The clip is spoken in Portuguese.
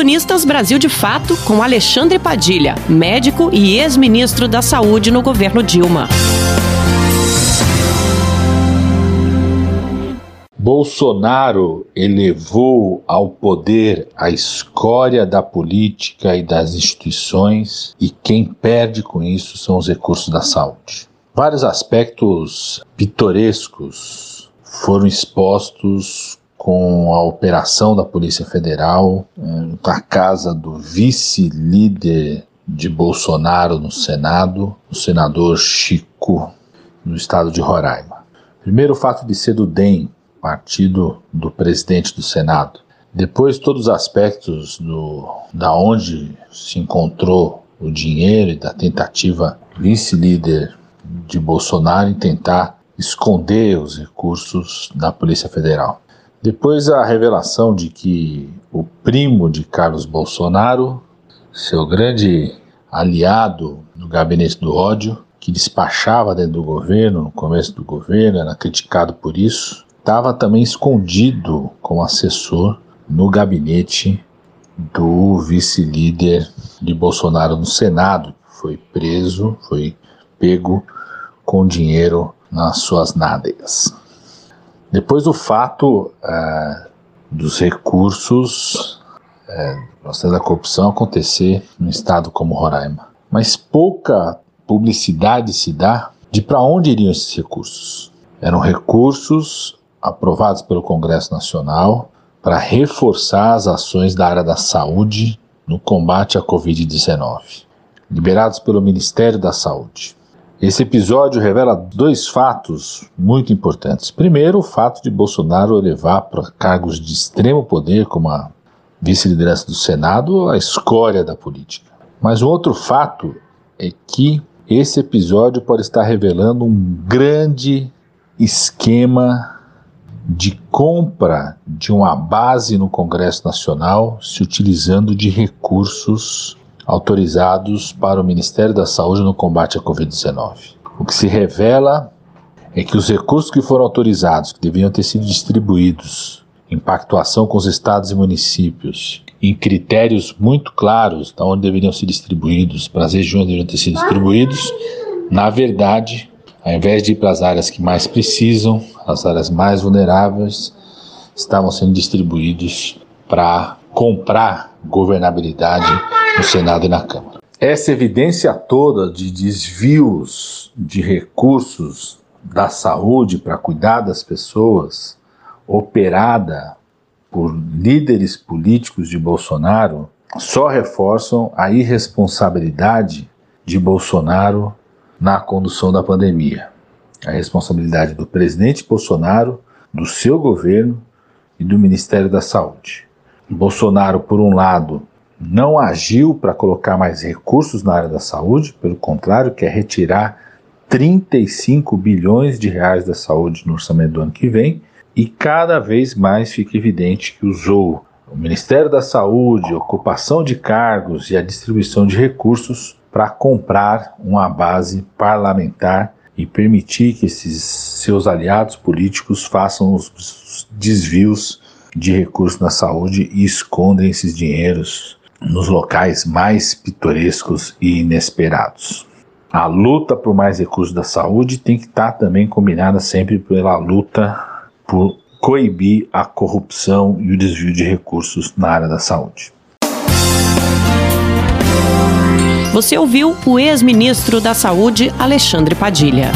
Colunistas Brasil de Fato com Alexandre Padilha, médico e ex-ministro da Saúde no governo Dilma. Bolsonaro elevou ao poder a escória da política e das instituições, e quem perde com isso são os recursos da saúde. Vários aspectos pitorescos foram expostos com a operação da Polícia Federal na eh, casa do vice-líder de Bolsonaro no Senado, o senador Chico, no estado de Roraima. Primeiro, o fato de ser do DEM, partido do presidente do Senado. Depois, todos os aspectos do, da onde se encontrou o dinheiro e da tentativa vice-líder de Bolsonaro em tentar esconder os recursos da Polícia Federal. Depois, a revelação de que o primo de Carlos Bolsonaro, seu grande aliado no gabinete do ódio, que despachava dentro do governo, no começo do governo, era criticado por isso, estava também escondido como assessor no gabinete do vice-líder de Bolsonaro no Senado. Foi preso, foi pego com dinheiro nas suas nádegas. Depois o fato é, dos recursos é, da corrupção acontecer num estado como Roraima. Mas pouca publicidade se dá de para onde iriam esses recursos. Eram recursos aprovados pelo Congresso Nacional para reforçar as ações da área da saúde no combate à Covid-19, liberados pelo Ministério da Saúde. Esse episódio revela dois fatos muito importantes. Primeiro, o fato de Bolsonaro elevar para cargos de extremo poder, como a vice-liderança do Senado, a escória da política. Mas um outro fato é que esse episódio pode estar revelando um grande esquema de compra de uma base no Congresso Nacional se utilizando de recursos autorizados para o Ministério da Saúde no combate à Covid-19. O que se revela é que os recursos que foram autorizados, que deveriam ter sido distribuídos em pactuação com os estados e municípios, em critérios muito claros de onde deveriam ser distribuídos, para as regiões deveriam ter sido distribuídos, na verdade, ao invés de ir para as áreas que mais precisam, as áreas mais vulneráveis, estavam sendo distribuídos para comprar governabilidade no Senado e na Câmara. Essa evidência toda de desvios de recursos da saúde para cuidar das pessoas, operada por líderes políticos de Bolsonaro, só reforçam a irresponsabilidade de Bolsonaro na condução da pandemia. A responsabilidade do presidente Bolsonaro, do seu governo e do Ministério da Saúde. Bolsonaro, por um lado, não agiu para colocar mais recursos na área da saúde, pelo contrário, quer retirar 35 bilhões de reais da saúde no orçamento do ano que vem, e cada vez mais fica evidente que usou o Ministério da Saúde, ocupação de cargos e a distribuição de recursos para comprar uma base parlamentar e permitir que esses seus aliados políticos façam os desvios de recursos na saúde e escondem esses dinheiros nos locais mais pitorescos e inesperados. A luta por mais recursos da saúde tem que estar também combinada sempre pela luta por coibir a corrupção e o desvio de recursos na área da saúde. Você ouviu o ex-ministro da Saúde, Alexandre Padilha.